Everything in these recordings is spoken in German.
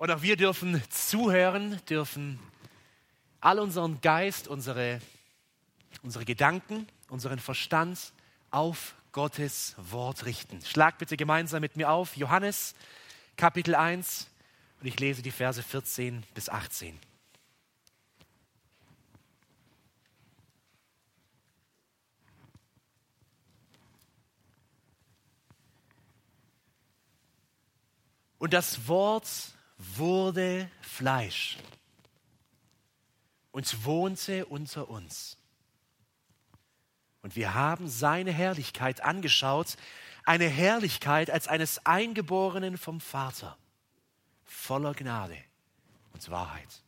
Und auch wir dürfen zuhören, dürfen all unseren Geist, unsere, unsere Gedanken, unseren Verstand auf Gottes Wort richten. Schlag bitte gemeinsam mit mir auf Johannes Kapitel 1 und ich lese die Verse 14 bis 18. Und das Wort wurde Fleisch und wohnte unter uns. Und wir haben seine Herrlichkeit angeschaut, eine Herrlichkeit als eines Eingeborenen vom Vater, voller Gnade und Wahrheit.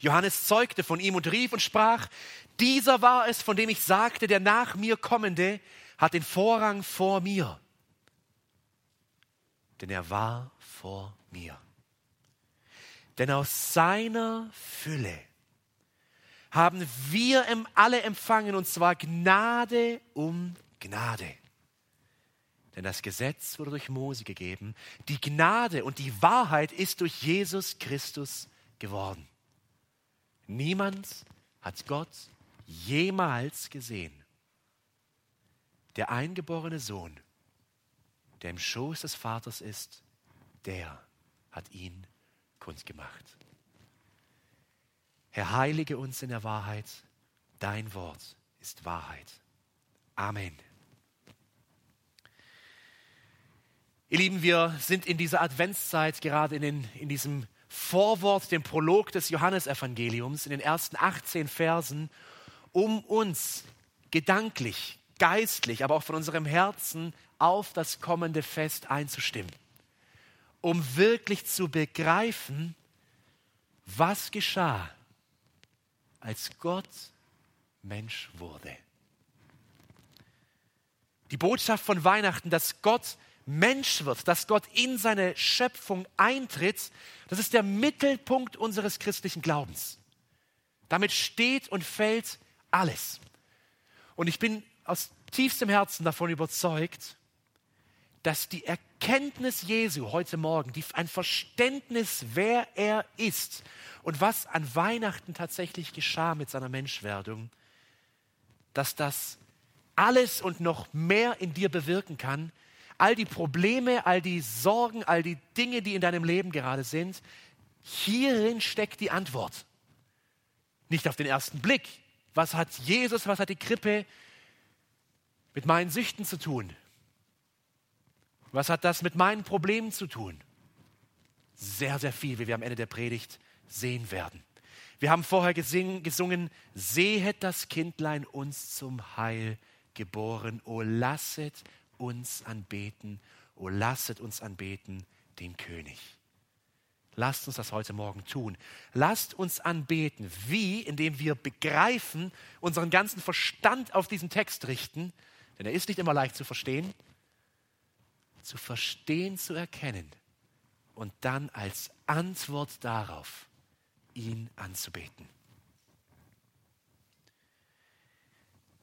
Johannes zeugte von ihm und rief und sprach, dieser war es, von dem ich sagte, der nach mir kommende hat den Vorrang vor mir, denn er war vor mir. Denn aus seiner Fülle haben wir alle empfangen, und zwar Gnade um Gnade. Denn das Gesetz wurde durch Mose gegeben, die Gnade und die Wahrheit ist durch Jesus Christus geworden. Niemand hat Gott jemals gesehen. Der eingeborene Sohn, der im Schoß des Vaters ist, der hat ihn kundgemacht. Herr, heilige uns in der Wahrheit. Dein Wort ist Wahrheit. Amen. Ihr Lieben, wir sind in dieser Adventszeit gerade in, den, in diesem Vorwort, dem Prolog des Johannesevangeliums, in den ersten 18 Versen, um uns gedanklich, geistlich, aber auch von unserem Herzen auf das kommende Fest einzustimmen, um wirklich zu begreifen, was geschah, als Gott Mensch wurde. Die Botschaft von Weihnachten, dass Gott Mensch wird, dass Gott in seine Schöpfung eintritt, das ist der Mittelpunkt unseres christlichen Glaubens. Damit steht und fällt alles. Und ich bin aus tiefstem Herzen davon überzeugt, dass die Erkenntnis Jesu heute Morgen, die, ein Verständnis, wer er ist und was an Weihnachten tatsächlich geschah mit seiner Menschwerdung, dass das alles und noch mehr in dir bewirken kann. All die Probleme, all die Sorgen, all die Dinge, die in deinem Leben gerade sind, hierin steckt die Antwort. Nicht auf den ersten Blick. Was hat Jesus, was hat die Krippe mit meinen Süchten zu tun? Was hat das mit meinen Problemen zu tun? Sehr, sehr viel, wie wir am Ende der Predigt sehen werden. Wir haben vorher gesungen, sehet das Kindlein uns zum Heil geboren. O lasset uns anbeten, o lasset uns anbeten den König. Lasst uns das heute Morgen tun. Lasst uns anbeten. Wie? Indem wir begreifen, unseren ganzen Verstand auf diesen Text richten, denn er ist nicht immer leicht zu verstehen, zu verstehen, zu erkennen und dann als Antwort darauf ihn anzubeten.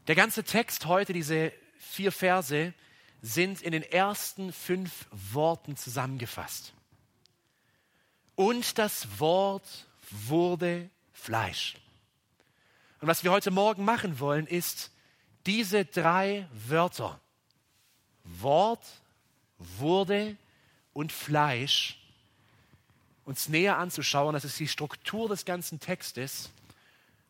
Der ganze Text heute, diese vier Verse, sind in den ersten fünf Worten zusammengefasst. Und das Wort wurde Fleisch. Und was wir heute Morgen machen wollen, ist diese drei Wörter, Wort, wurde und Fleisch, uns näher anzuschauen. Das ist die Struktur des ganzen Textes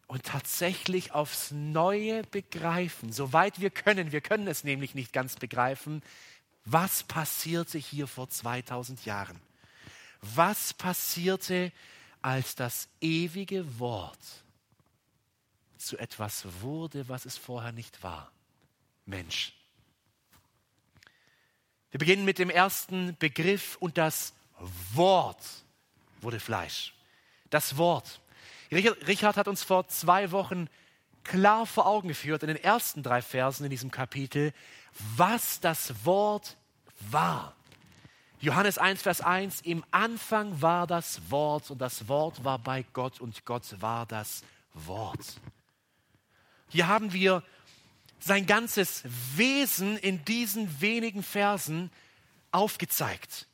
und tatsächlich aufs Neue begreifen, soweit wir können, wir können es nämlich nicht ganz begreifen, was passierte hier vor 2000 Jahren? Was passierte, als das ewige Wort zu etwas wurde, was es vorher nicht war? Mensch. Wir beginnen mit dem ersten Begriff und das Wort wurde Fleisch. Das Wort. Richard hat uns vor zwei Wochen klar vor Augen geführt in den ersten drei Versen in diesem Kapitel, was das Wort war. Johannes 1, Vers 1, im Anfang war das Wort und das Wort war bei Gott und Gott war das Wort. Hier haben wir sein ganzes Wesen in diesen wenigen Versen aufgezeigt.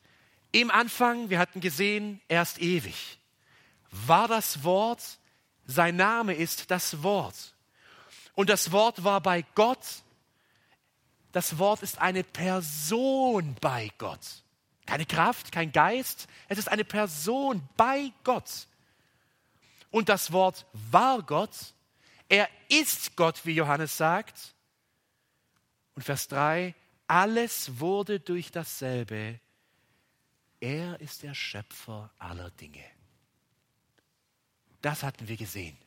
Im Anfang, wir hatten gesehen, er ist ewig. War das Wort, sein Name ist das Wort. Und das Wort war bei Gott. Das Wort ist eine Person bei Gott. Keine Kraft, kein Geist. Es ist eine Person bei Gott. Und das Wort war Gott. Er ist Gott, wie Johannes sagt. Und Vers 3, alles wurde durch dasselbe. Er ist der Schöpfer aller Dinge. Das hatten wir gesehen.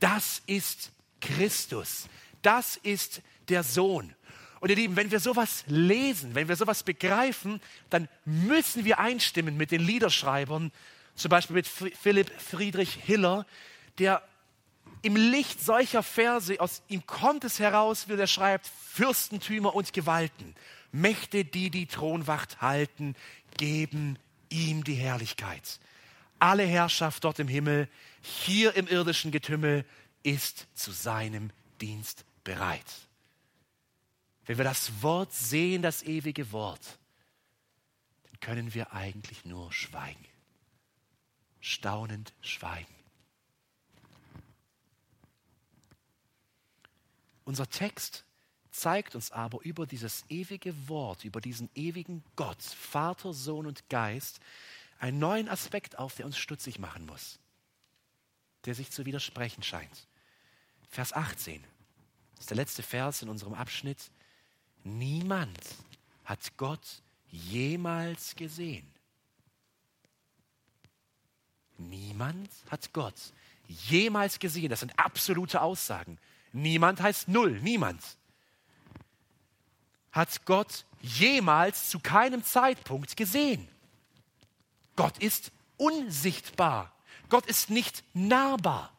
Das ist Christus. Das ist der Sohn. Und ihr Lieben, wenn wir sowas lesen, wenn wir sowas begreifen, dann müssen wir einstimmen mit den Liederschreibern, zum Beispiel mit Philipp Friedrich Hiller, der im Licht solcher Verse, aus ihm kommt es heraus, wie er schreibt, Fürstentümer und Gewalten, Mächte, die die Thronwacht halten, geben ihm die Herrlichkeit. Alle Herrschaft dort im Himmel, hier im irdischen Getümmel, ist zu seinem Dienst bereit. Wenn wir das Wort sehen, das ewige Wort, dann können wir eigentlich nur schweigen. Staunend schweigen. Unser Text zeigt uns aber über dieses ewige Wort, über diesen ewigen Gott, Vater, Sohn und Geist, einen neuen Aspekt auf, der uns stutzig machen muss, der sich zu widersprechen scheint. Vers 18 das ist der letzte Vers in unserem Abschnitt. Niemand hat Gott jemals gesehen. Niemand hat Gott jemals gesehen. Das sind absolute Aussagen. Niemand heißt null, niemand. Hat Gott jemals zu keinem Zeitpunkt gesehen. Gott ist unsichtbar. Gott ist nicht nahbar.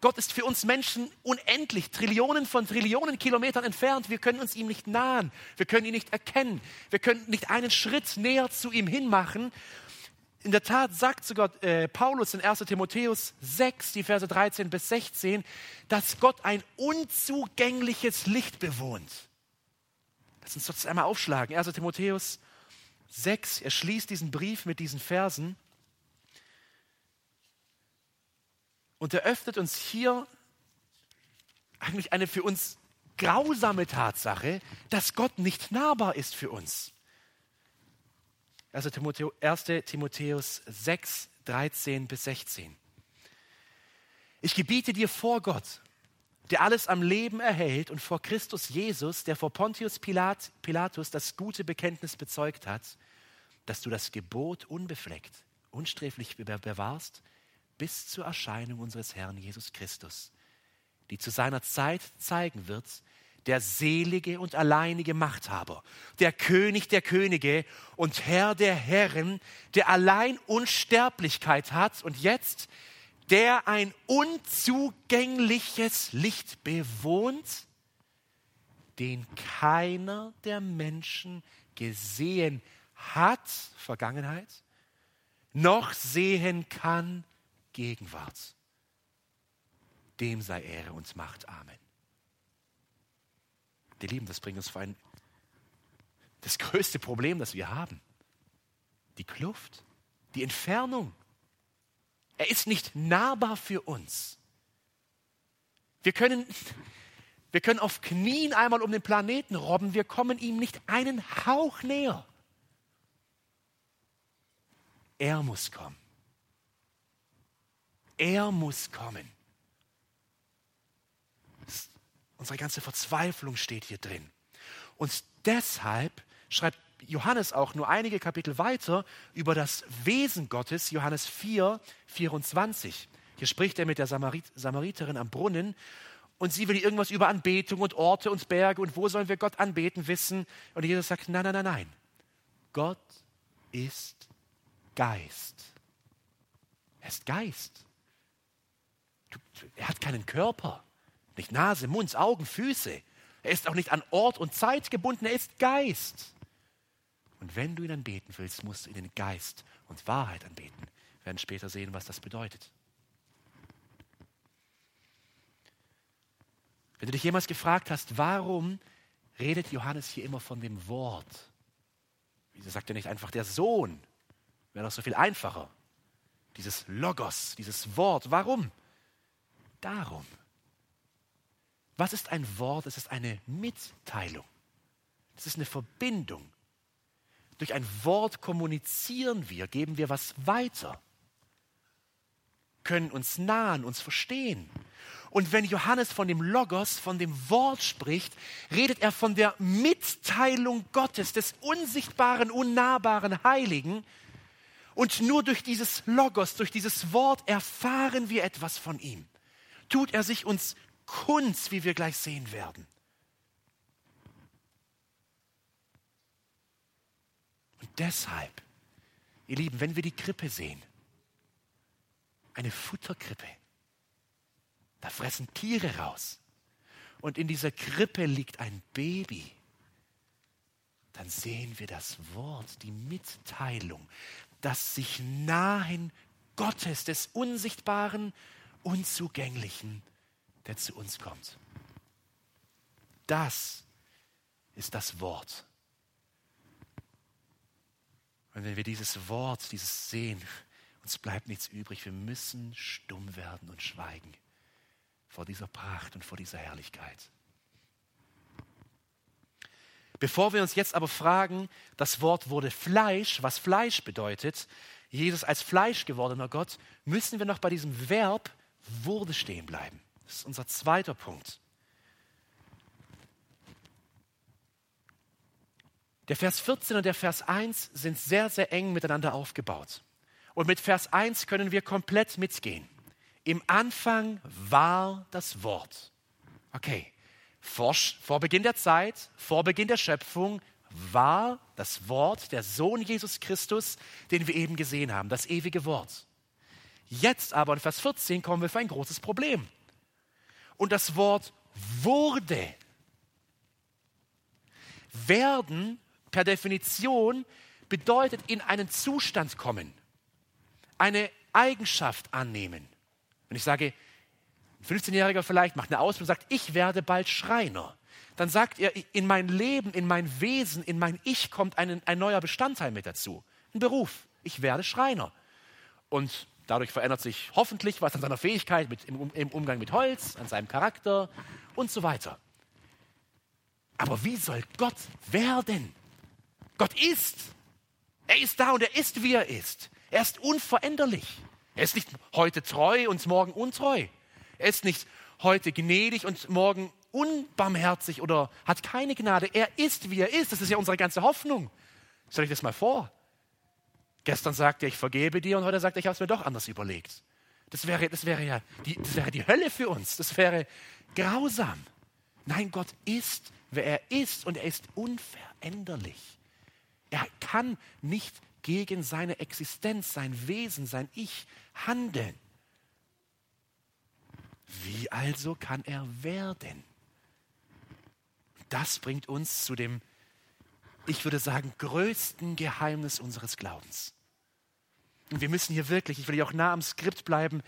Gott ist für uns Menschen unendlich, Trillionen von Trillionen Kilometern entfernt. Wir können uns ihm nicht nahen. Wir können ihn nicht erkennen. Wir können nicht einen Schritt näher zu ihm hinmachen. In der Tat sagt sogar äh, Paulus in 1 Timotheus 6, die Verse 13 bis 16, dass Gott ein unzugängliches Licht bewohnt. Lass uns das einmal aufschlagen. 1 Timotheus 6, er schließt diesen Brief mit diesen Versen. Und er öffnet uns hier eigentlich eine für uns grausame Tatsache, dass Gott nicht nahbar ist für uns. 1. Timotheus, 1. Timotheus 6, 13 bis 16. Ich gebiete dir vor Gott, der alles am Leben erhält und vor Christus Jesus, der vor Pontius Pilat, Pilatus das gute Bekenntnis bezeugt hat, dass du das Gebot unbefleckt, unsträflich bewahrst bis zur Erscheinung unseres Herrn Jesus Christus, die zu seiner Zeit zeigen wird, der selige und alleinige Machthaber, der König der Könige und Herr der Herren, der allein Unsterblichkeit hat und jetzt, der ein unzugängliches Licht bewohnt, den keiner der Menschen gesehen hat, Vergangenheit, noch sehen kann, Gegenwart. Dem sei Ehre und Macht. Amen. Die Lieben, das bringt uns vor ein, das größte Problem, das wir haben. Die Kluft, die Entfernung. Er ist nicht nahbar für uns. Wir können, wir können auf Knien einmal um den Planeten robben, wir kommen ihm nicht einen Hauch näher. Er muss kommen. Er muss kommen. Unsere ganze Verzweiflung steht hier drin. Und deshalb schreibt Johannes auch nur einige Kapitel weiter über das Wesen Gottes, Johannes 4, 24. Hier spricht er mit der Samarit Samariterin am Brunnen und sie will irgendwas über Anbetung und Orte und Berge und wo sollen wir Gott anbeten wissen. Und Jesus sagt, nein, nein, nein, nein. Gott ist Geist. Er ist Geist. Er hat keinen Körper, nicht Nase, Mund, Augen, Füße. Er ist auch nicht an Ort und Zeit gebunden, er ist Geist. Und wenn du ihn anbeten willst, musst du ihn in Geist und Wahrheit anbeten. Wir werden später sehen, was das bedeutet. Wenn du dich jemals gefragt hast, warum redet Johannes hier immer von dem Wort? Wieso sagt er nicht einfach der Sohn? Wäre doch so viel einfacher. Dieses Logos, dieses Wort. Warum? Darum. Was ist ein Wort? Es ist eine Mitteilung. Es ist eine Verbindung. Durch ein Wort kommunizieren wir, geben wir was weiter, können uns nahen, uns verstehen. Und wenn Johannes von dem Logos, von dem Wort spricht, redet er von der Mitteilung Gottes, des unsichtbaren, unnahbaren Heiligen. Und nur durch dieses Logos, durch dieses Wort erfahren wir etwas von ihm. Tut er sich uns kund, wie wir gleich sehen werden. Und deshalb, ihr Lieben, wenn wir die Krippe sehen, eine Futterkrippe, da fressen Tiere raus. Und in dieser Krippe liegt ein Baby. Dann sehen wir das Wort, die Mitteilung, das sich nahen Gottes, des Unsichtbaren, Unzugänglichen, der zu uns kommt. Das ist das Wort. Und wenn wir dieses Wort, dieses sehen, uns bleibt nichts übrig. Wir müssen stumm werden und schweigen vor dieser Pracht und vor dieser Herrlichkeit. Bevor wir uns jetzt aber fragen, das Wort wurde Fleisch, was Fleisch bedeutet, Jesus als Fleisch gewordener Gott, müssen wir noch bei diesem Verb wurde stehen bleiben. Das ist unser zweiter Punkt. Der Vers 14 und der Vers 1 sind sehr, sehr eng miteinander aufgebaut. Und mit Vers 1 können wir komplett mitgehen. Im Anfang war das Wort. Okay, vor, vor Beginn der Zeit, vor Beginn der Schöpfung war das Wort, der Sohn Jesus Christus, den wir eben gesehen haben, das ewige Wort. Jetzt aber in Vers 14 kommen wir für ein großes Problem. Und das Wort wurde. Werden per Definition bedeutet in einen Zustand kommen, eine Eigenschaft annehmen. Wenn ich sage, ein 15-Jähriger vielleicht macht eine Ausbildung und sagt, ich werde bald Schreiner, dann sagt er, in mein Leben, in mein Wesen, in mein Ich kommt ein, ein neuer Bestandteil mit dazu. Ein Beruf. Ich werde Schreiner. Und dadurch verändert sich hoffentlich was an seiner Fähigkeit mit, im, im Umgang mit Holz, an seinem Charakter und so weiter. Aber wie soll Gott werden? Gott ist. Er ist da und er ist, wie er ist. Er ist unveränderlich. Er ist nicht heute treu und morgen untreu. Er ist nicht heute gnädig und morgen unbarmherzig oder hat keine Gnade. Er ist, wie er ist. Das ist ja unsere ganze Hoffnung. Stell euch das mal vor. Gestern sagte er, ich vergebe dir und heute sagt er, ich habe es mir doch anders überlegt. Das wäre, das, wäre ja die, das wäre die Hölle für uns. Das wäre grausam. Nein, Gott ist, wer er ist und er ist unveränderlich. Er kann nicht gegen seine Existenz, sein Wesen, sein Ich handeln. Wie also kann er werden? Das bringt uns zu dem, ich würde sagen, größten Geheimnis unseres Glaubens. Und wir müssen hier wirklich, ich will hier auch nah am Skript bleiben,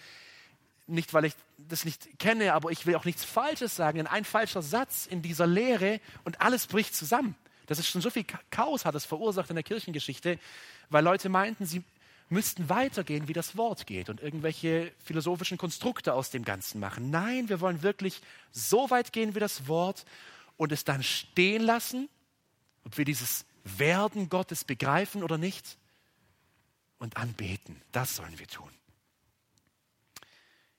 nicht weil ich das nicht kenne, aber ich will auch nichts Falsches sagen. Denn ein falscher Satz in dieser Lehre und alles bricht zusammen. Das ist schon so viel Chaos hat es verursacht in der Kirchengeschichte, weil Leute meinten, sie müssten weitergehen, wie das Wort geht und irgendwelche philosophischen Konstrukte aus dem Ganzen machen. Nein, wir wollen wirklich so weit gehen wie das Wort und es dann stehen lassen, ob wir dieses Werden Gottes begreifen oder nicht, und anbeten. Das sollen wir tun.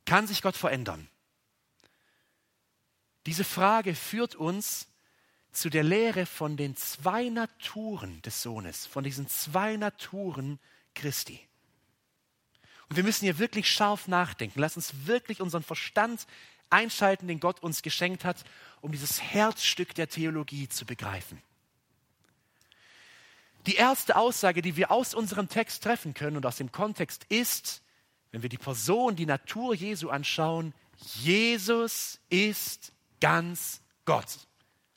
Kann sich Gott verändern? Diese Frage führt uns zu der Lehre von den zwei Naturen des Sohnes, von diesen zwei Naturen Christi. Und wir müssen hier wirklich scharf nachdenken. Lass uns wirklich unseren Verstand einschalten, den Gott uns geschenkt hat, um dieses Herzstück der Theologie zu begreifen. Die erste Aussage, die wir aus unserem Text treffen können und aus dem Kontext ist, wenn wir die Person, die Natur Jesu anschauen, Jesus ist ganz Gott.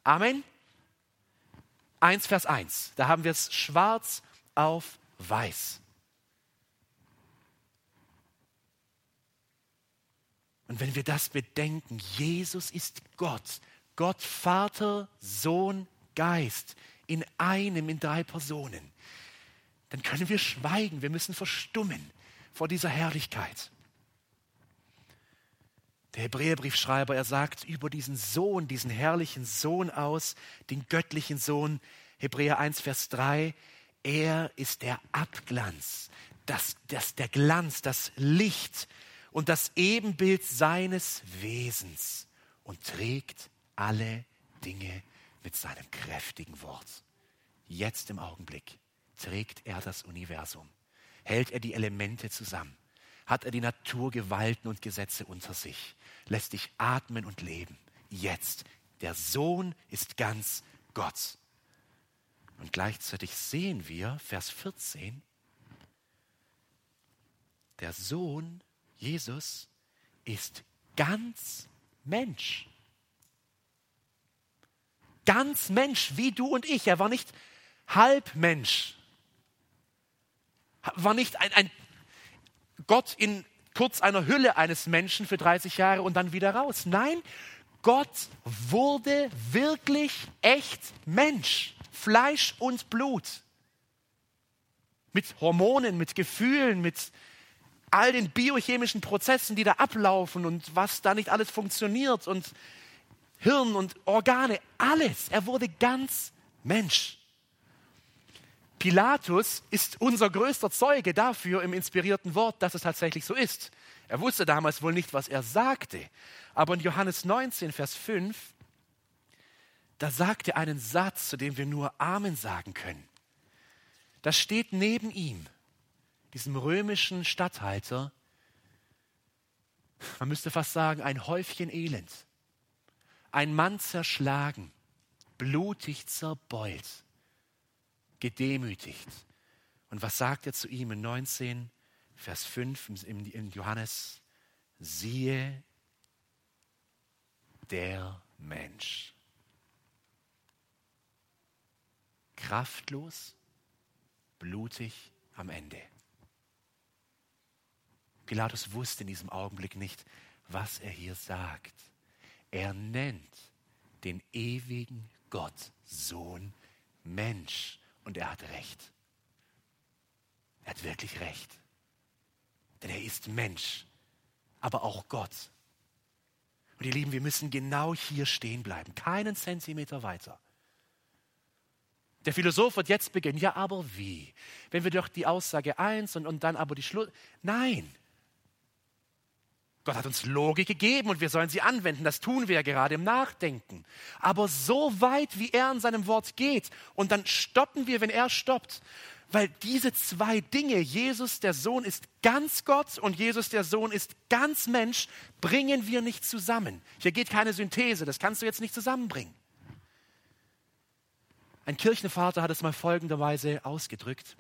Amen. 1 Vers 1, da haben wir es schwarz auf weiß. Und wenn wir das bedenken, Jesus ist Gott, Gott Vater, Sohn, Geist, in einem, in drei Personen, dann können wir schweigen, wir müssen verstummen vor dieser Herrlichkeit. Der Hebräerbriefschreiber, er sagt über diesen Sohn, diesen herrlichen Sohn aus, den göttlichen Sohn, Hebräer 1, Vers 3, er ist der Abglanz, das, das, der Glanz, das Licht und das Ebenbild seines Wesens und trägt alle Dinge mit seinem kräftigen Wort. Jetzt im Augenblick trägt er das Universum, hält er die Elemente zusammen, hat er die Naturgewalten und Gesetze unter sich, lässt dich atmen und leben. Jetzt, der Sohn ist ganz Gott. Und gleichzeitig sehen wir, Vers 14, der Sohn, Jesus, ist ganz Mensch. Ganz Mensch, wie du und ich. Er war nicht halb Mensch. War nicht ein, ein Gott in kurz einer Hülle eines Menschen für 30 Jahre und dann wieder raus. Nein, Gott wurde wirklich echt Mensch. Fleisch und Blut. Mit Hormonen, mit Gefühlen, mit all den biochemischen Prozessen, die da ablaufen und was da nicht alles funktioniert und Hirn und Organe, alles. Er wurde ganz Mensch. Pilatus ist unser größter Zeuge dafür im inspirierten Wort, dass es tatsächlich so ist. Er wusste damals wohl nicht, was er sagte. Aber in Johannes 19, Vers 5, da sagt er einen Satz, zu dem wir nur Amen sagen können. Da steht neben ihm, diesem römischen Statthalter, man müsste fast sagen, ein Häufchen Elend. Ein Mann zerschlagen, blutig zerbeult gedemütigt. Und was sagt er zu ihm in 19, Vers 5 in Johannes? Siehe der Mensch. Kraftlos, blutig am Ende. Pilatus wusste in diesem Augenblick nicht, was er hier sagt. Er nennt den ewigen Gott Sohn Mensch. Und er hat recht. Er hat wirklich recht. Denn er ist Mensch, aber auch Gott. Und ihr Lieben, wir müssen genau hier stehen bleiben, keinen Zentimeter weiter. Der Philosoph wird jetzt beginnen, ja, aber wie? Wenn wir doch die Aussage eins und, und dann aber die Schluss. Nein, Gott hat uns Logik gegeben und wir sollen sie anwenden. Das tun wir ja gerade im Nachdenken. Aber so weit, wie er in seinem Wort geht, und dann stoppen wir, wenn er stoppt. Weil diese zwei Dinge, Jesus der Sohn ist ganz Gott und Jesus der Sohn ist ganz Mensch, bringen wir nicht zusammen. Hier geht keine Synthese, das kannst du jetzt nicht zusammenbringen. Ein Kirchenvater hat es mal folgenderweise ausgedrückt.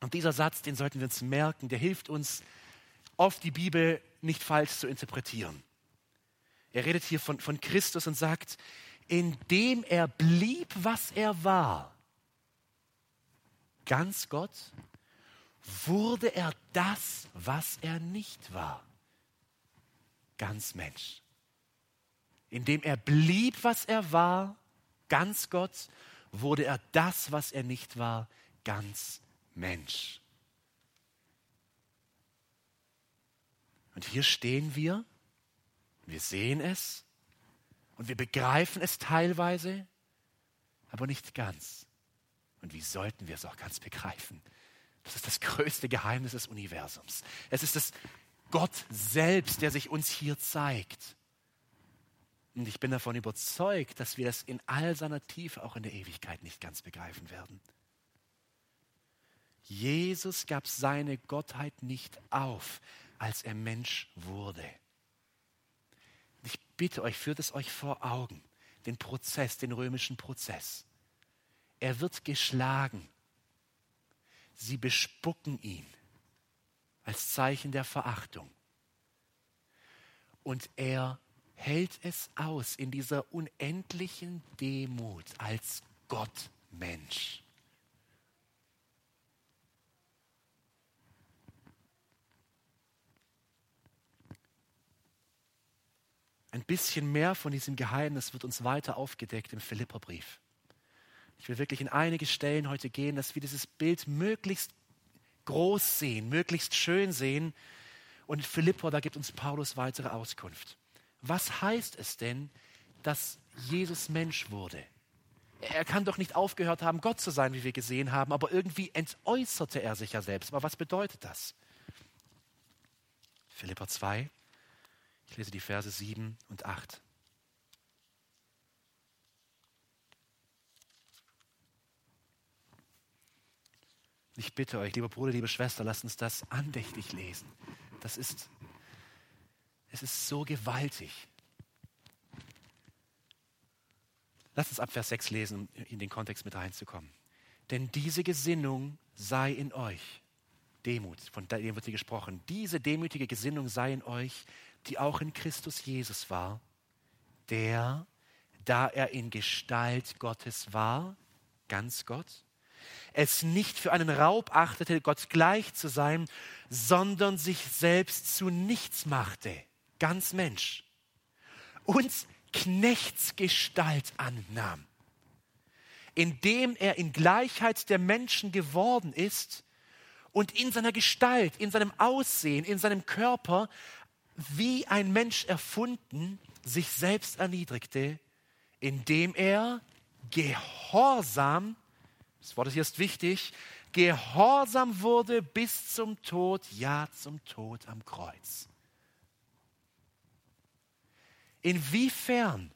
Und dieser Satz, den sollten wir uns merken, der hilft uns, oft die Bibel nicht falsch zu interpretieren. Er redet hier von, von Christus und sagt, indem er blieb, was er war, ganz Gott, wurde er das, was er nicht war, ganz Mensch. Indem er blieb, was er war, ganz Gott, wurde er das, was er nicht war, ganz Mensch. Und hier stehen wir, wir sehen es und wir begreifen es teilweise, aber nicht ganz. Und wie sollten wir es auch ganz begreifen? Das ist das größte Geheimnis des Universums. Es ist das Gott selbst, der sich uns hier zeigt. Und ich bin davon überzeugt, dass wir das in all seiner Tiefe auch in der Ewigkeit nicht ganz begreifen werden. Jesus gab seine Gottheit nicht auf, als er Mensch wurde. Ich bitte euch, führt es euch vor Augen, den Prozess, den römischen Prozess. Er wird geschlagen. Sie bespucken ihn als Zeichen der Verachtung. Und er hält es aus in dieser unendlichen Demut als Gott Ein bisschen mehr von diesem Geheimnis wird uns weiter aufgedeckt im Philipperbrief. Ich will wirklich in einige Stellen heute gehen, dass wir dieses Bild möglichst groß sehen, möglichst schön sehen. Und in Philippa, da gibt uns Paulus weitere Auskunft. Was heißt es denn, dass Jesus Mensch wurde? Er kann doch nicht aufgehört haben, Gott zu sein, wie wir gesehen haben, aber irgendwie entäußerte er sich ja selbst. Aber was bedeutet das? Philippa 2, ich lese die Verse 7 und 8. Ich bitte euch, lieber Bruder, liebe Schwester, lasst uns das andächtig lesen. Das ist, es ist so gewaltig. Lasst uns ab Vers 6 lesen, um in den Kontext mit reinzukommen. Denn diese Gesinnung sei in euch. Demut, von dem wird hier gesprochen. Diese demütige Gesinnung sei in euch, die auch in Christus Jesus war, der, da er in Gestalt Gottes war, ganz Gott, es nicht für einen Raub achtete, Gott gleich zu sein, sondern sich selbst zu nichts machte, ganz Mensch, und Knechtsgestalt annahm, indem er in Gleichheit der Menschen geworden ist und in seiner Gestalt, in seinem Aussehen, in seinem Körper wie ein Mensch erfunden, sich selbst erniedrigte, indem er gehorsam das Wort ist wichtig, gehorsam wurde bis zum Tod, ja zum Tod am Kreuz. Inwiefern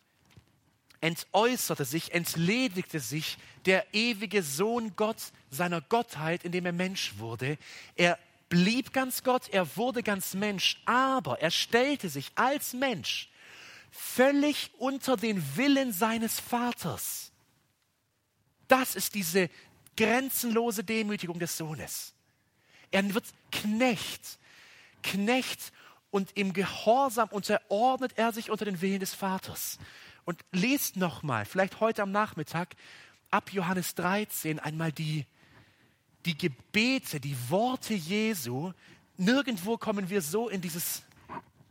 entäußerte sich, entledigte sich der ewige Sohn Gott seiner Gottheit, indem er Mensch wurde. Er blieb ganz Gott, er wurde ganz Mensch, aber er stellte sich als Mensch völlig unter den Willen seines Vaters. Das ist diese grenzenlose Demütigung des Sohnes. Er wird Knecht, Knecht und im Gehorsam unterordnet er sich unter den Willen des Vaters. Und lest nochmal, vielleicht heute am Nachmittag, ab Johannes 13 einmal die, die Gebete, die Worte Jesu. Nirgendwo kommen wir so in dieses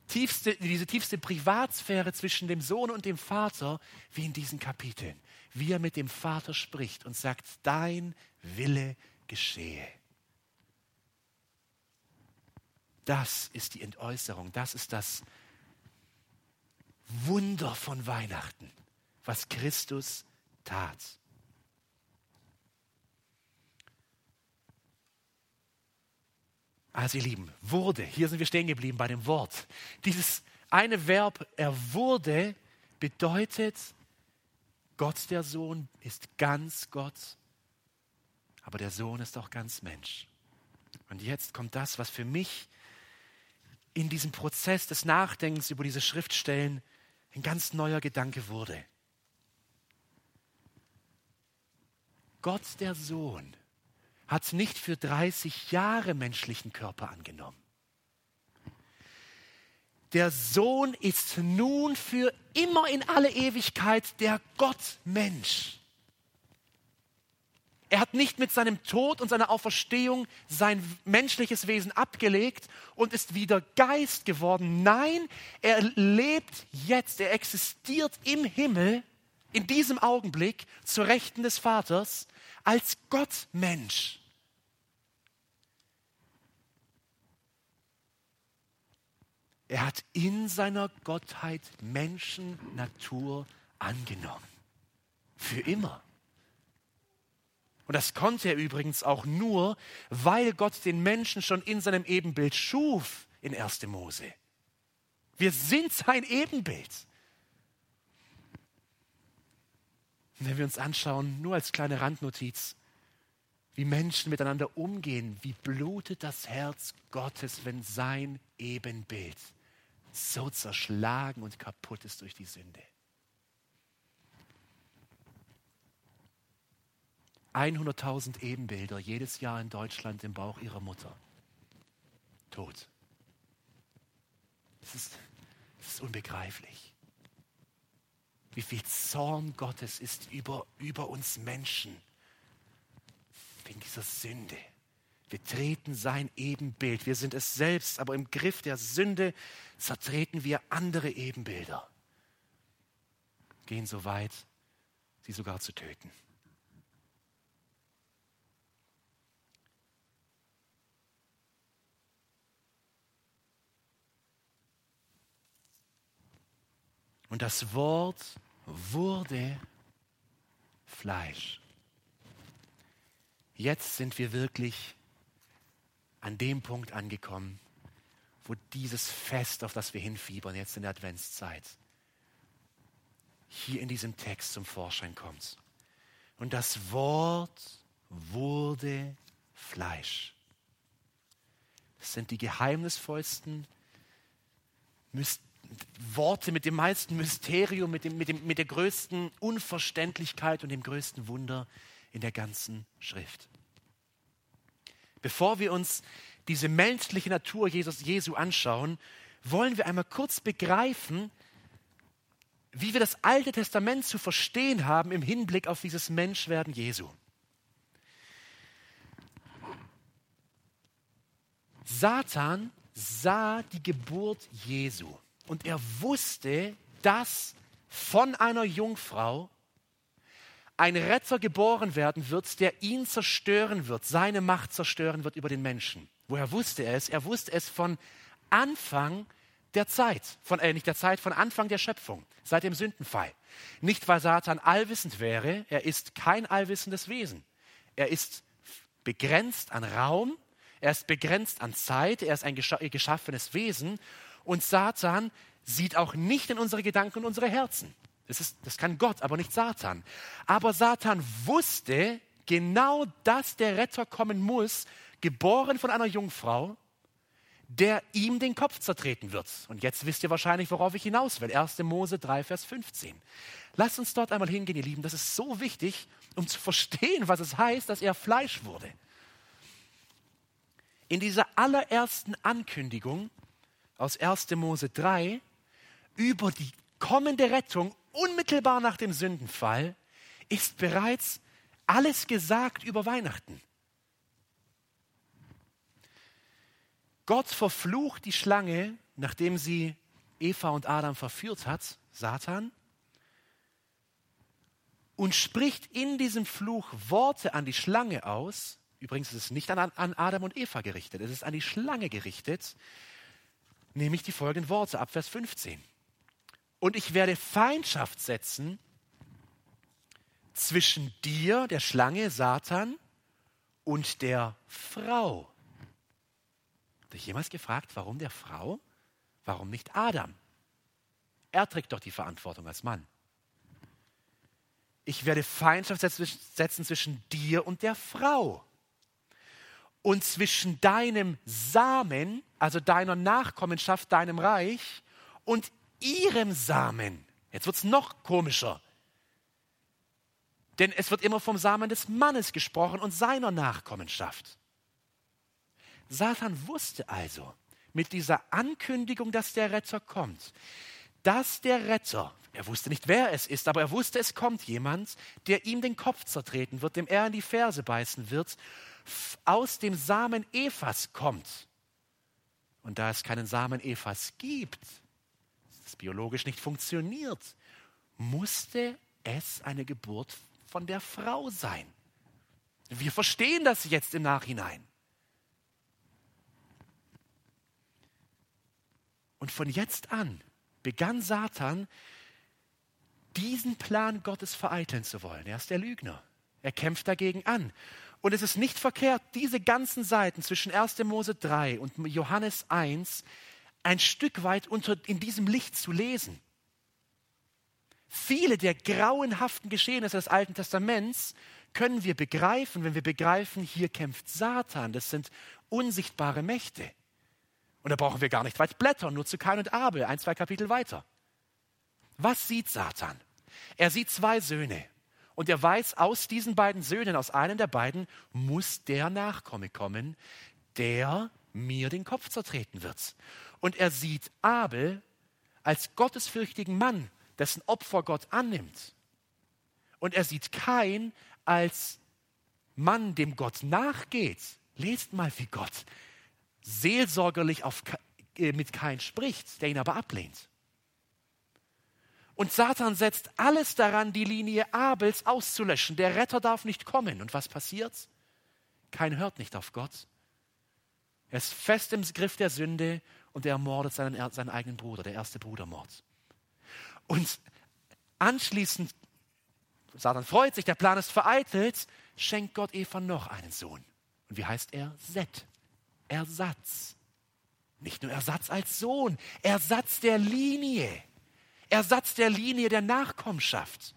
tiefste, diese tiefste Privatsphäre zwischen dem Sohn und dem Vater wie in diesen Kapiteln wie er mit dem Vater spricht und sagt, dein Wille geschehe. Das ist die Entäußerung, das ist das Wunder von Weihnachten, was Christus tat. Also ihr Lieben, wurde, hier sind wir stehen geblieben bei dem Wort. Dieses eine Verb, er wurde, bedeutet, Gott der Sohn ist ganz Gott, aber der Sohn ist auch ganz Mensch. Und jetzt kommt das, was für mich in diesem Prozess des Nachdenkens über diese Schriftstellen ein ganz neuer Gedanke wurde. Gott der Sohn hat nicht für 30 Jahre menschlichen Körper angenommen der Sohn ist nun für immer in alle Ewigkeit der Gott-Mensch. Er hat nicht mit seinem Tod und seiner Auferstehung sein menschliches Wesen abgelegt und ist wieder Geist geworden. Nein, er lebt jetzt, er existiert im Himmel, in diesem Augenblick, zur Rechten des Vaters, als Gott-Mensch. Er hat in seiner Gottheit Menschennatur angenommen. Für immer. Und das konnte er übrigens auch nur, weil Gott den Menschen schon in seinem Ebenbild schuf in 1. Mose. Wir sind sein Ebenbild. Und wenn wir uns anschauen, nur als kleine Randnotiz, wie Menschen miteinander umgehen, wie blutet das Herz Gottes, wenn sein Ebenbild so zerschlagen und kaputt ist durch die Sünde. 100.000 Ebenbilder jedes Jahr in Deutschland im Bauch ihrer Mutter. Tot. Das ist, das ist unbegreiflich. Wie viel Zorn Gottes ist über, über uns Menschen wegen dieser Sünde. Wir treten sein Ebenbild. Wir sind es selbst, aber im Griff der Sünde zertreten wir andere Ebenbilder. Gehen so weit, sie sogar zu töten. Und das Wort wurde Fleisch. Jetzt sind wir wirklich an dem Punkt angekommen, wo dieses Fest, auf das wir hinfiebern, jetzt in der Adventszeit, hier in diesem Text zum Vorschein kommt. Und das Wort wurde Fleisch. Das sind die geheimnisvollsten Myst Worte mit dem meisten Mysterium, mit, dem, mit, dem, mit der größten Unverständlichkeit und dem größten Wunder in der ganzen Schrift. Bevor wir uns diese menschliche Natur Jesus, Jesu anschauen, wollen wir einmal kurz begreifen, wie wir das Alte Testament zu verstehen haben im Hinblick auf dieses Menschwerden Jesu. Satan sah die Geburt Jesu und er wusste, dass von einer Jungfrau ein Retter geboren werden wird, der ihn zerstören wird, seine Macht zerstören wird über den Menschen. Woher wusste er es? Er wusste es von Anfang der Zeit, von, äh, nicht der Zeit, von Anfang der Schöpfung, seit dem Sündenfall. Nicht, weil Satan allwissend wäre, er ist kein allwissendes Wesen. Er ist begrenzt an Raum, er ist begrenzt an Zeit, er ist ein geschaffenes Wesen und Satan sieht auch nicht in unsere Gedanken und unsere Herzen. Das, ist, das kann Gott, aber nicht Satan. Aber Satan wusste genau, dass der Retter kommen muss, geboren von einer Jungfrau, der ihm den Kopf zertreten wird. Und jetzt wisst ihr wahrscheinlich, worauf ich hinaus will. 1. Mose 3, Vers 15. Lasst uns dort einmal hingehen, ihr Lieben. Das ist so wichtig, um zu verstehen, was es heißt, dass er Fleisch wurde. In dieser allerersten Ankündigung aus 1. Mose 3 über die kommende Rettung unmittelbar nach dem Sündenfall ist bereits alles gesagt über Weihnachten. Gott verflucht die Schlange, nachdem sie Eva und Adam verführt hat, Satan, und spricht in diesem Fluch Worte an die Schlange aus. Übrigens ist es nicht an, an Adam und Eva gerichtet, es ist an die Schlange gerichtet, nämlich die folgenden Worte ab Vers 15. Und ich werde Feindschaft setzen zwischen dir, der Schlange, Satan, und der Frau, Habt ihr jemals gefragt, warum der Frau? Warum nicht Adam? Er trägt doch die Verantwortung als Mann. Ich werde Feindschaft setzen zwischen dir und der Frau. Und zwischen deinem Samen, also deiner Nachkommenschaft, deinem Reich, und ihrem Samen. Jetzt wird es noch komischer. Denn es wird immer vom Samen des Mannes gesprochen und seiner Nachkommenschaft. Satan wusste also mit dieser Ankündigung, dass der Retter kommt, dass der Retter, er wusste nicht, wer es ist, aber er wusste, es kommt jemand, der ihm den Kopf zertreten wird, dem er in die Ferse beißen wird, aus dem Samen Evas kommt. Und da es keinen Samen Evas gibt, das biologisch nicht funktioniert, musste es eine Geburt von der Frau sein. Wir verstehen das jetzt im Nachhinein. Und von jetzt an begann Satan, diesen Plan Gottes vereiteln zu wollen. Er ist der Lügner. Er kämpft dagegen an. Und es ist nicht verkehrt, diese ganzen Seiten zwischen 1. Mose 3 und Johannes 1 ein Stück weit unter, in diesem Licht zu lesen. Viele der grauenhaften Geschehnisse des Alten Testaments können wir begreifen, wenn wir begreifen, hier kämpft Satan. Das sind unsichtbare Mächte. Und da brauchen wir gar nicht weit blättern, nur zu Kain und Abel, ein, zwei Kapitel weiter. Was sieht Satan? Er sieht zwei Söhne. Und er weiß, aus diesen beiden Söhnen, aus einem der beiden, muss der Nachkomme kommen, der mir den Kopf zertreten wird. Und er sieht Abel als gottesfürchtigen Mann, dessen Opfer Gott annimmt. Und er sieht Kain als Mann, dem Gott nachgeht. Lest mal, wie Gott seelsorgerlich auf, äh, mit Kain spricht, der ihn aber ablehnt. Und Satan setzt alles daran, die Linie Abels auszulöschen. Der Retter darf nicht kommen. Und was passiert? Kein hört nicht auf Gott. Er ist fest im Griff der Sünde und er ermordet seinen, seinen eigenen Bruder, der erste Brudermord. Und anschließend, Satan freut sich, der Plan ist vereitelt, schenkt Gott Eva noch einen Sohn. Und wie heißt er? Set. Ersatz. Nicht nur Ersatz als Sohn, Ersatz der Linie. Ersatz der Linie der Nachkommenschaft.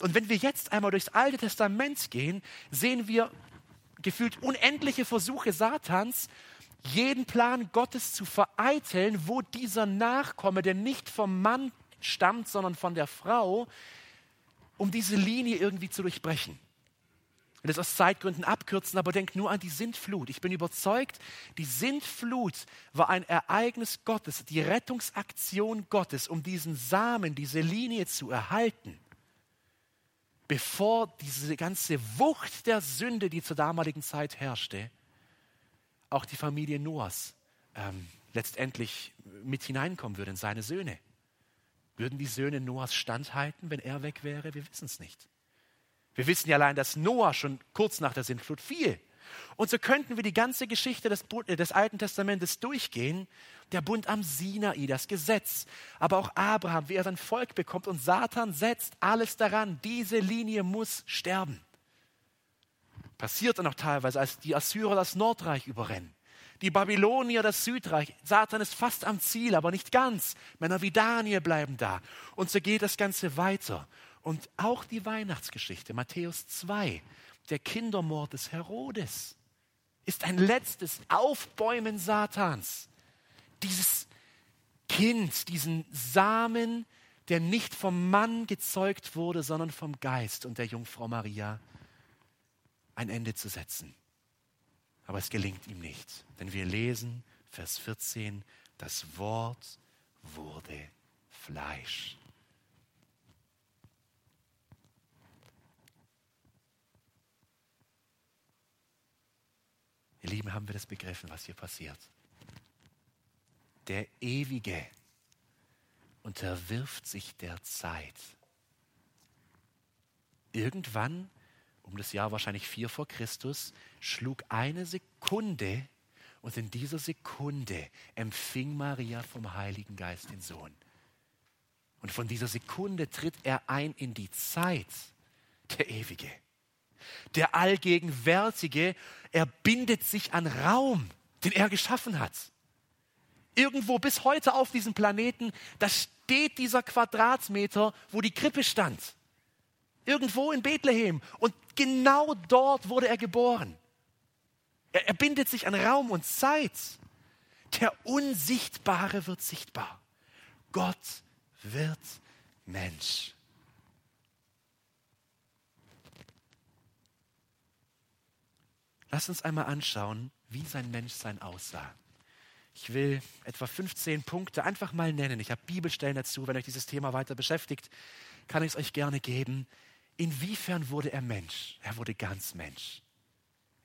Und wenn wir jetzt einmal durchs Alte Testament gehen, sehen wir gefühlt unendliche Versuche Satans, jeden Plan Gottes zu vereiteln, wo dieser Nachkomme, der nicht vom Mann stammt, sondern von der Frau, um diese Linie irgendwie zu durchbrechen. Ich will das aus Zeitgründen abkürzen, aber denkt nur an die Sintflut. Ich bin überzeugt, die Sintflut war ein Ereignis Gottes, die Rettungsaktion Gottes, um diesen Samen, diese Linie zu erhalten, bevor diese ganze Wucht der Sünde, die zur damaligen Zeit herrschte, auch die Familie Noahs ähm, letztendlich mit hineinkommen würde in seine Söhne. Würden die Söhne Noahs standhalten, wenn er weg wäre? Wir wissen es nicht. Wir wissen ja allein, dass Noah schon kurz nach der Sintflut fiel. Und so könnten wir die ganze Geschichte des, äh, des, Alten Testamentes durchgehen. Der Bund am Sinai, das Gesetz, aber auch Abraham, wie er sein Volk bekommt. Und Satan setzt alles daran, diese Linie muss sterben. Passiert dann auch teilweise, als die Assyrer das Nordreich überrennen. Die Babylonier das Südreich. Satan ist fast am Ziel, aber nicht ganz. Männer wie Daniel bleiben da. Und so geht das Ganze weiter. Und auch die Weihnachtsgeschichte, Matthäus 2, der Kindermord des Herodes, ist ein letztes Aufbäumen Satans. Dieses Kind, diesen Samen, der nicht vom Mann gezeugt wurde, sondern vom Geist und der Jungfrau Maria, ein Ende zu setzen. Aber es gelingt ihm nicht, denn wir lesen Vers 14, das Wort wurde Fleisch Ihr Lieben, haben wir das begriffen, was hier passiert? Der Ewige unterwirft sich der Zeit. Irgendwann, um das Jahr wahrscheinlich vier vor Christus, schlug eine Sekunde und in dieser Sekunde empfing Maria vom Heiligen Geist den Sohn. Und von dieser Sekunde tritt er ein in die Zeit, der Ewige der Allgegenwärtige, er bindet sich an Raum, den er geschaffen hat. Irgendwo bis heute auf diesem Planeten, da steht dieser Quadratmeter, wo die Krippe stand. Irgendwo in Bethlehem. Und genau dort wurde er geboren. Er, er bindet sich an Raum und Zeit. Der Unsichtbare wird sichtbar. Gott wird Mensch. Lass uns einmal anschauen, wie sein Menschsein aussah. Ich will etwa 15 Punkte einfach mal nennen. Ich habe Bibelstellen dazu. Wenn euch dieses Thema weiter beschäftigt, kann ich es euch gerne geben. Inwiefern wurde er Mensch? Er wurde ganz Mensch.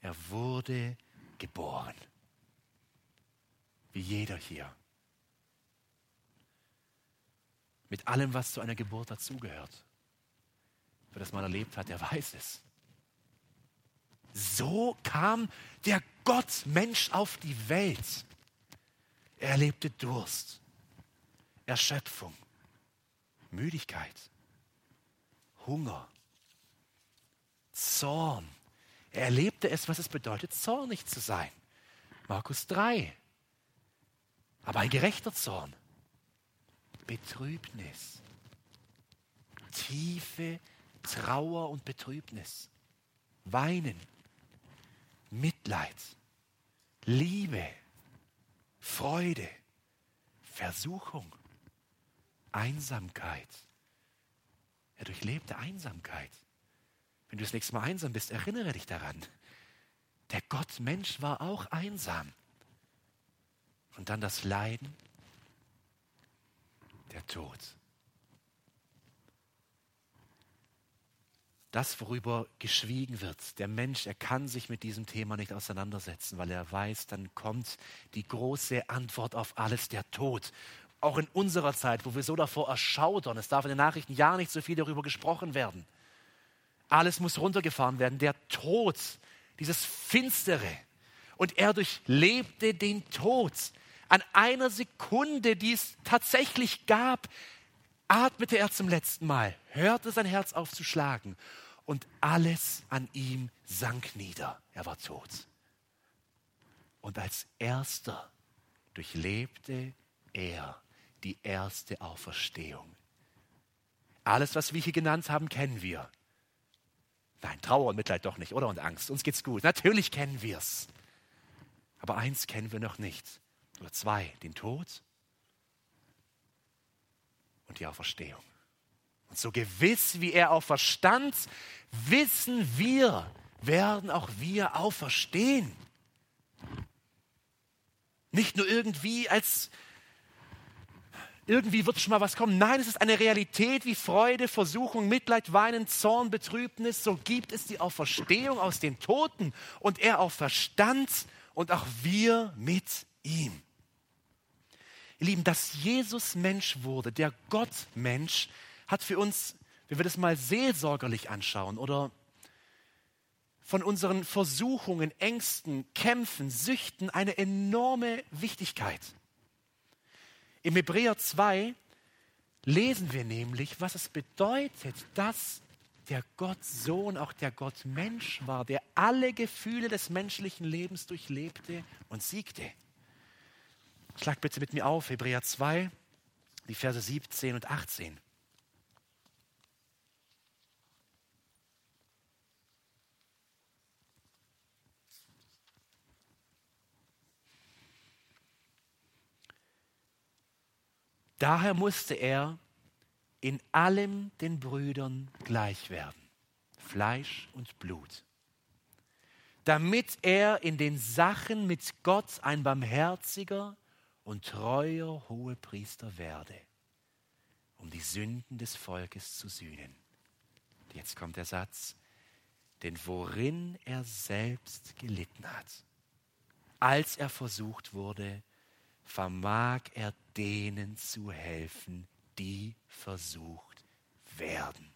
Er wurde geboren. Wie jeder hier. Mit allem, was zu einer Geburt dazugehört. Wer das mal erlebt hat, der weiß es. So kam der Gott Mensch auf die Welt. Er erlebte Durst, Erschöpfung, Müdigkeit, Hunger, Zorn. Er erlebte es, was es bedeutet, zornig zu sein. Markus 3. Aber ein gerechter Zorn. Betrübnis. Tiefe Trauer und Betrübnis. Weinen. Mitleid, Liebe, Freude, Versuchung, Einsamkeit. Er durchlebte Einsamkeit. Wenn du das nächste Mal einsam bist, erinnere dich daran. Der Gott Mensch war auch einsam. Und dann das Leiden, der Tod. das, worüber geschwiegen wird. Der Mensch, er kann sich mit diesem Thema nicht auseinandersetzen, weil er weiß, dann kommt die große Antwort auf alles, der Tod. Auch in unserer Zeit, wo wir so davor erschaudern, es darf in den Nachrichten ja nicht so viel darüber gesprochen werden. Alles muss runtergefahren werden. Der Tod, dieses Finstere. Und er durchlebte den Tod. An einer Sekunde, die es tatsächlich gab, atmete er zum letzten Mal, hörte sein Herz auf zu schlagen und alles an ihm sank nieder. Er war tot. Und als erster durchlebte er die erste Auferstehung. Alles, was wir hier genannt haben, kennen wir. Nein, Trauer und Mitleid doch nicht, oder? Und Angst. Uns geht's gut. Natürlich kennen wir es. Aber eins kennen wir noch nicht. Oder zwei, den Tod und die Auferstehung. Und so gewiss wie er auferstand, wissen wir, werden auch wir auferstehen. Nicht nur irgendwie als irgendwie wird schon mal was kommen. Nein, es ist eine Realität wie Freude, Versuchung, Mitleid, Weinen, Zorn, Betrübnis. So gibt es die Auferstehung aus den Toten und er auferstand und auch wir mit ihm. Ihr Lieben, dass Jesus Mensch wurde, der Gott Mensch, hat für uns, wenn wir das mal seelsorgerlich anschauen oder von unseren Versuchungen, Ängsten, Kämpfen, Süchten eine enorme Wichtigkeit. Im Hebräer 2 lesen wir nämlich, was es bedeutet, dass der Gott Sohn auch der Gott Mensch war, der alle Gefühle des menschlichen Lebens durchlebte und siegte. Schlag bitte mit mir auf, Hebräer 2, die Verse 17 und 18. Daher musste er in allem den Brüdern gleich werden, Fleisch und Blut, damit er in den Sachen mit Gott ein barmherziger und treuer Hohepriester werde, um die Sünden des Volkes zu sühnen. Jetzt kommt der Satz, denn worin er selbst gelitten hat, als er versucht wurde, vermag er denen zu helfen, die versucht werden.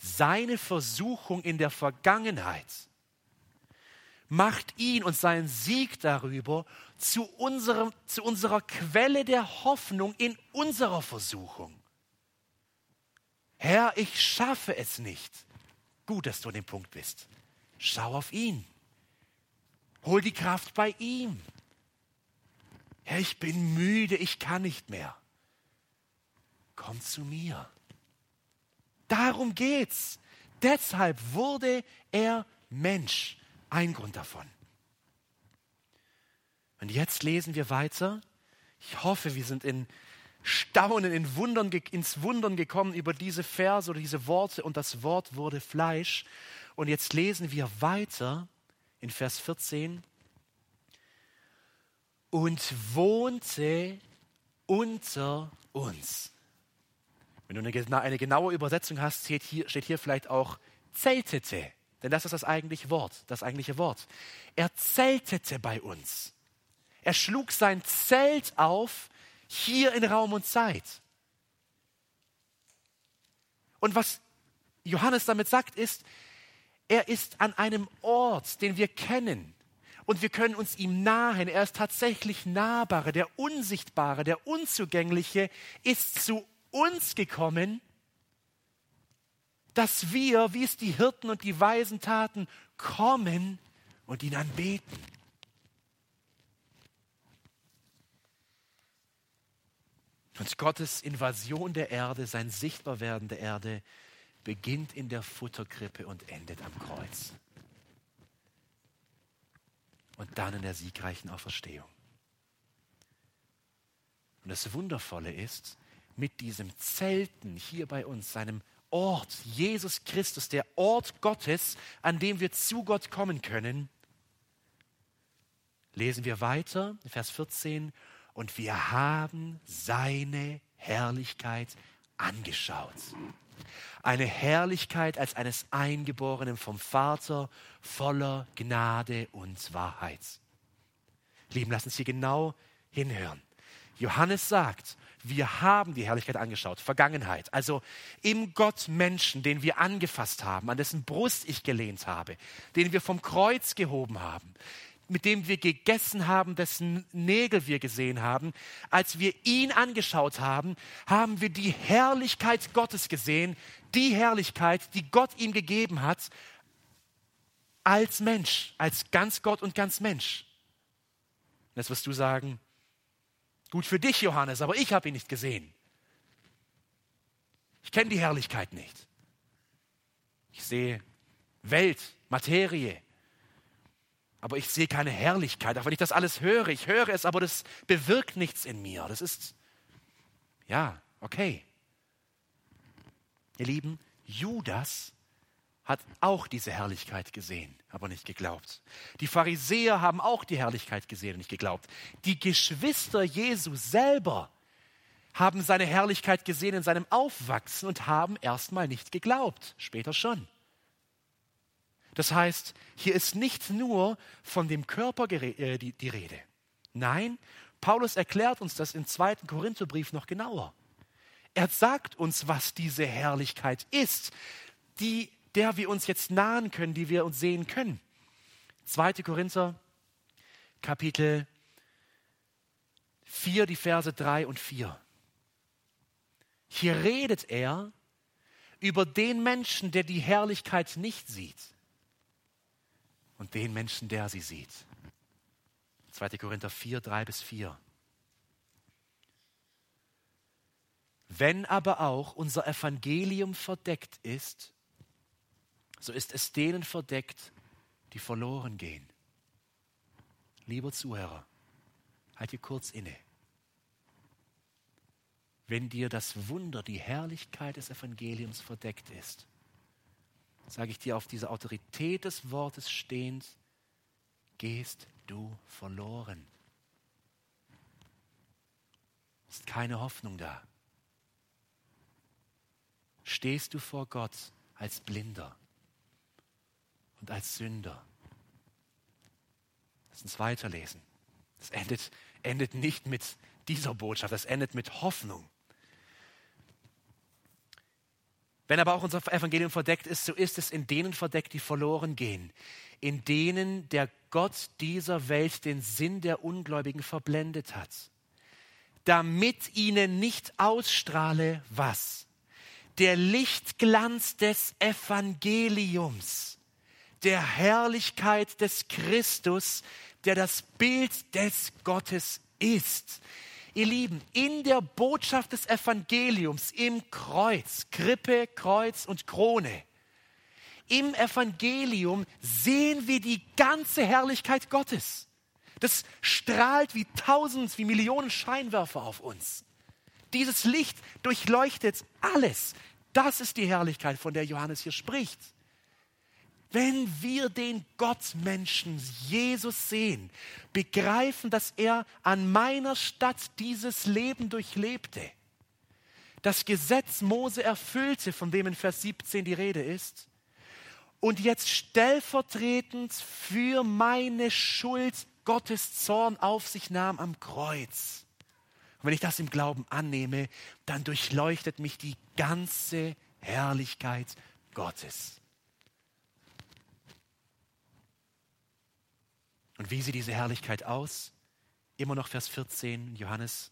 Seine Versuchung in der Vergangenheit macht ihn und seinen Sieg darüber zu, unserem, zu unserer Quelle der Hoffnung in unserer Versuchung. Herr, ich schaffe es nicht. Gut, dass du an dem Punkt bist. Schau auf ihn. Hol die Kraft bei ihm. Herr, ich bin müde, ich kann nicht mehr. Komm zu mir. Darum geht's. Deshalb wurde er Mensch. Ein Grund davon. Und jetzt lesen wir weiter. Ich hoffe, wir sind in Staunen, in Wundern, ins Wundern gekommen über diese Verse oder diese Worte und das Wort wurde Fleisch. Und jetzt lesen wir weiter in Vers 14 und wohnte unter uns. Wenn du eine, eine genaue Übersetzung hast, steht hier, steht hier vielleicht auch zeltete, denn das ist das eigentliche Wort, das eigentliche Wort. Er zeltete bei uns. Er schlug sein Zelt auf hier in Raum und Zeit. Und was Johannes damit sagt, ist, er ist an einem Ort, den wir kennen, und wir können uns ihm nahen. Er ist tatsächlich nahbare, der Unsichtbare, der Unzugängliche ist zu uns gekommen, dass wir, wie es die Hirten und die Weisen taten, kommen und ihn anbeten. Und Gottes Invasion der Erde, sein Sichtbarwerden der Erde, beginnt in der Futterkrippe und endet am Kreuz und dann in der siegreichen Auferstehung. Und das Wundervolle ist, mit diesem Zelten hier bei uns, seinem Ort, Jesus Christus, der Ort Gottes, an dem wir zu Gott kommen können, lesen wir weiter, Vers 14, und wir haben seine Herrlichkeit angeschaut eine Herrlichkeit als eines Eingeborenen vom Vater voller Gnade und Wahrheit. Lieben, lass uns hier genau hinhören. Johannes sagt, wir haben die Herrlichkeit angeschaut, Vergangenheit, also im Gott Menschen, den wir angefasst haben, an dessen Brust ich gelehnt habe, den wir vom Kreuz gehoben haben. Mit dem wir gegessen haben, dessen Nägel wir gesehen haben, als wir ihn angeschaut haben, haben wir die Herrlichkeit Gottes gesehen, die Herrlichkeit, die Gott ihm gegeben hat, als Mensch, als ganz Gott und ganz Mensch. Jetzt wirst du sagen, gut für dich, Johannes, aber ich habe ihn nicht gesehen. Ich kenne die Herrlichkeit nicht. Ich sehe Welt, Materie, aber ich sehe keine Herrlichkeit. Auch wenn ich das alles höre, ich höre es, aber das bewirkt nichts in mir. Das ist, ja, okay. Ihr Lieben, Judas hat auch diese Herrlichkeit gesehen, aber nicht geglaubt. Die Pharisäer haben auch die Herrlichkeit gesehen und nicht geglaubt. Die Geschwister Jesu selber haben seine Herrlichkeit gesehen in seinem Aufwachsen und haben erstmal nicht geglaubt, später schon. Das heißt, hier ist nicht nur von dem Körper äh, die, Rede. Nein, Paulus erklärt uns das im zweiten Korintherbrief noch genauer. Er sagt uns, was diese Herrlichkeit ist, die, der wir uns jetzt nahen können, die wir uns sehen können. 2. Korinther, Kapitel 4, die Verse 3 und 4. Hier redet er über den Menschen, der die Herrlichkeit nicht sieht und den Menschen, der sie sieht. 2. Korinther 4, 3 bis 4. Wenn aber auch unser Evangelium verdeckt ist, so ist es denen verdeckt, die verloren gehen. Lieber Zuhörer, halt hier kurz inne. Wenn dir das Wunder, die Herrlichkeit des Evangeliums verdeckt ist, sage ich dir auf dieser Autorität des Wortes stehend, gehst du verloren. Ist keine Hoffnung da. Stehst du vor Gott als Blinder und als Sünder. Lass uns weiterlesen. Es endet, endet nicht mit dieser Botschaft, es endet mit Hoffnung. Wenn aber auch unser Evangelium verdeckt ist, so ist es in denen verdeckt, die verloren gehen, in denen der Gott dieser Welt den Sinn der Ungläubigen verblendet hat, damit ihnen nicht ausstrahle was? Der Lichtglanz des Evangeliums, der Herrlichkeit des Christus, der das Bild des Gottes ist. Ihr Lieben, in der Botschaft des Evangeliums, im Kreuz, Krippe, Kreuz und Krone, im Evangelium sehen wir die ganze Herrlichkeit Gottes. Das strahlt wie tausend, wie Millionen Scheinwerfer auf uns. Dieses Licht durchleuchtet alles. Das ist die Herrlichkeit, von der Johannes hier spricht. Wenn wir den Gottmenschen Jesus sehen, begreifen, dass er an meiner Stadt dieses Leben durchlebte, das Gesetz Mose erfüllte, von dem in Vers 17 die Rede ist, und jetzt stellvertretend für meine Schuld Gottes Zorn auf sich nahm am Kreuz. Und wenn ich das im Glauben annehme, dann durchleuchtet mich die ganze Herrlichkeit Gottes. Und wie sieht diese Herrlichkeit aus? Immer noch Vers 14, Johannes.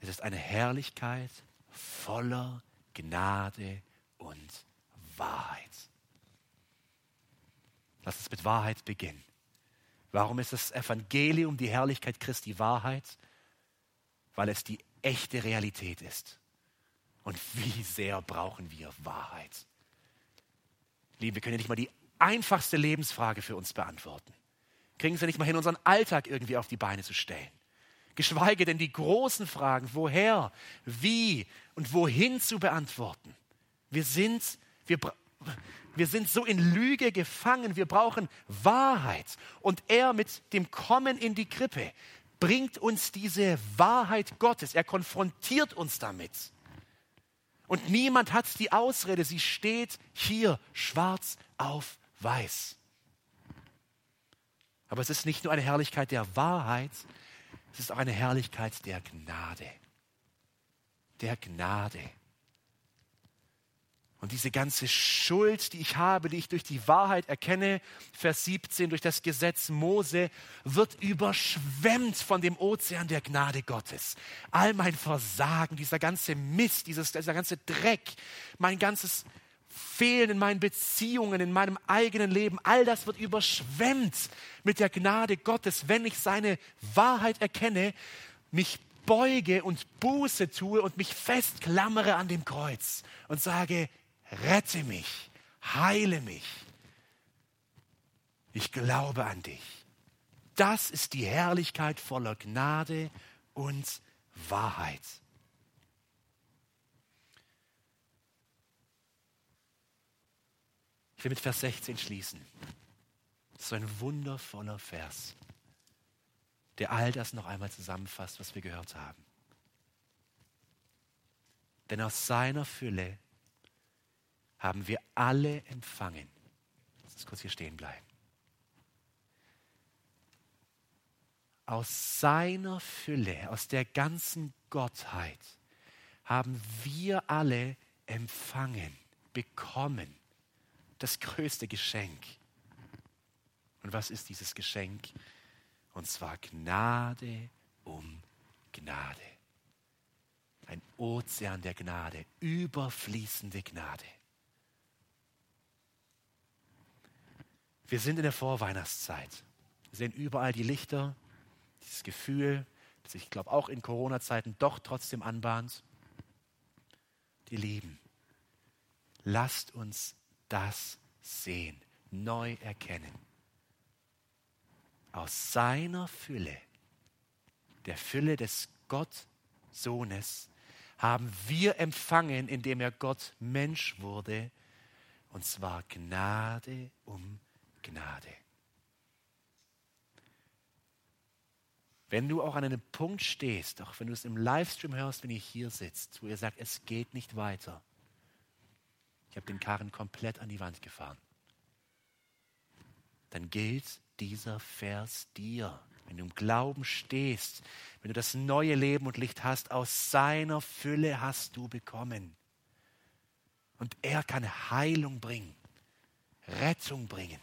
Es ist eine Herrlichkeit voller Gnade und Wahrheit. Lass uns mit Wahrheit beginnen. Warum ist das Evangelium die Herrlichkeit Christi Wahrheit? Weil es die echte Realität ist. Und wie sehr brauchen wir Wahrheit? Liebe, wir können ja nicht mal die einfachste Lebensfrage für uns beantworten. Kriegen ja nicht mal hin, unseren Alltag irgendwie auf die Beine zu stellen. Geschweige denn die großen Fragen, woher, wie und wohin zu beantworten. Wir sind, wir, wir sind so in Lüge gefangen, wir brauchen Wahrheit. Und er mit dem Kommen in die Krippe bringt uns diese Wahrheit Gottes. Er konfrontiert uns damit. Und niemand hat die Ausrede, sie steht hier schwarz auf weiß. Aber es ist nicht nur eine Herrlichkeit der Wahrheit, es ist auch eine Herrlichkeit der Gnade. Der Gnade. Und diese ganze Schuld, die ich habe, die ich durch die Wahrheit erkenne, Vers 17, durch das Gesetz Mose, wird überschwemmt von dem Ozean der Gnade Gottes. All mein Versagen, dieser ganze Mist, dieses, dieser ganze Dreck, mein ganzes Fehlen in meinen Beziehungen, in meinem eigenen Leben, all das wird überschwemmt mit der Gnade Gottes, wenn ich seine Wahrheit erkenne, mich beuge und Buße tue und mich festklammere an dem Kreuz und sage, rette mich, heile mich. Ich glaube an dich. Das ist die Herrlichkeit voller Gnade und Wahrheit. Ich will mit Vers 16 schließen. Das ist so ein wundervoller Vers, der all das noch einmal zusammenfasst, was wir gehört haben. Denn aus seiner Fülle haben wir alle empfangen. Lass uns kurz hier stehen bleiben. Aus seiner Fülle, aus der ganzen Gottheit haben wir alle empfangen, bekommen das größte Geschenk. Und was ist dieses Geschenk? Und zwar Gnade um Gnade. Ein Ozean der Gnade, überfließende Gnade. Wir sind in der Vorweihnachtszeit. Wir sehen überall die Lichter, dieses Gefühl, das ich glaube auch in Corona-Zeiten doch trotzdem anbahnt. Die Lieben, lasst uns das sehen, neu erkennen. Aus seiner Fülle, der Fülle des Gott-Sohnes, haben wir empfangen, indem er Gott Mensch wurde, und zwar Gnade um Gnade. Wenn du auch an einem Punkt stehst, auch wenn du es im Livestream hörst, wenn ihr hier sitzt, wo ihr sagt, es geht nicht weiter, ich habe den Karren komplett an die Wand gefahren. Dann gilt dieser Vers dir. Wenn du im Glauben stehst, wenn du das neue Leben und Licht hast, aus seiner Fülle hast du bekommen. Und er kann Heilung bringen, Rettung bringen.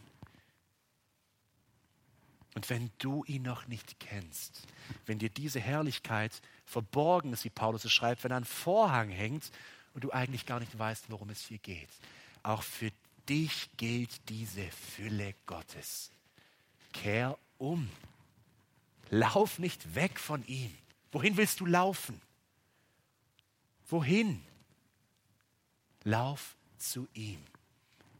Und wenn du ihn noch nicht kennst, wenn dir diese Herrlichkeit verborgen ist, wie Paulus es schreibt, wenn ein Vorhang hängt und du eigentlich gar nicht weißt, worum es hier geht. Auch für dich gilt diese Fülle Gottes. Kehr um. Lauf nicht weg von ihm. Wohin willst du laufen? Wohin? Lauf zu ihm.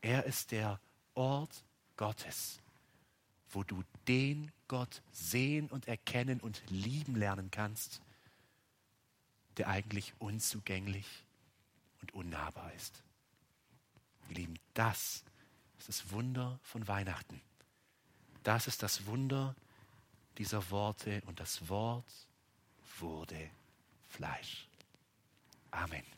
Er ist der Ort Gottes, wo du den Gott sehen und erkennen und lieben lernen kannst, der eigentlich unzugänglich ist und unnahbar ist. Ihr Lieben, das ist das Wunder von Weihnachten. Das ist das Wunder dieser Worte und das Wort wurde Fleisch. Amen.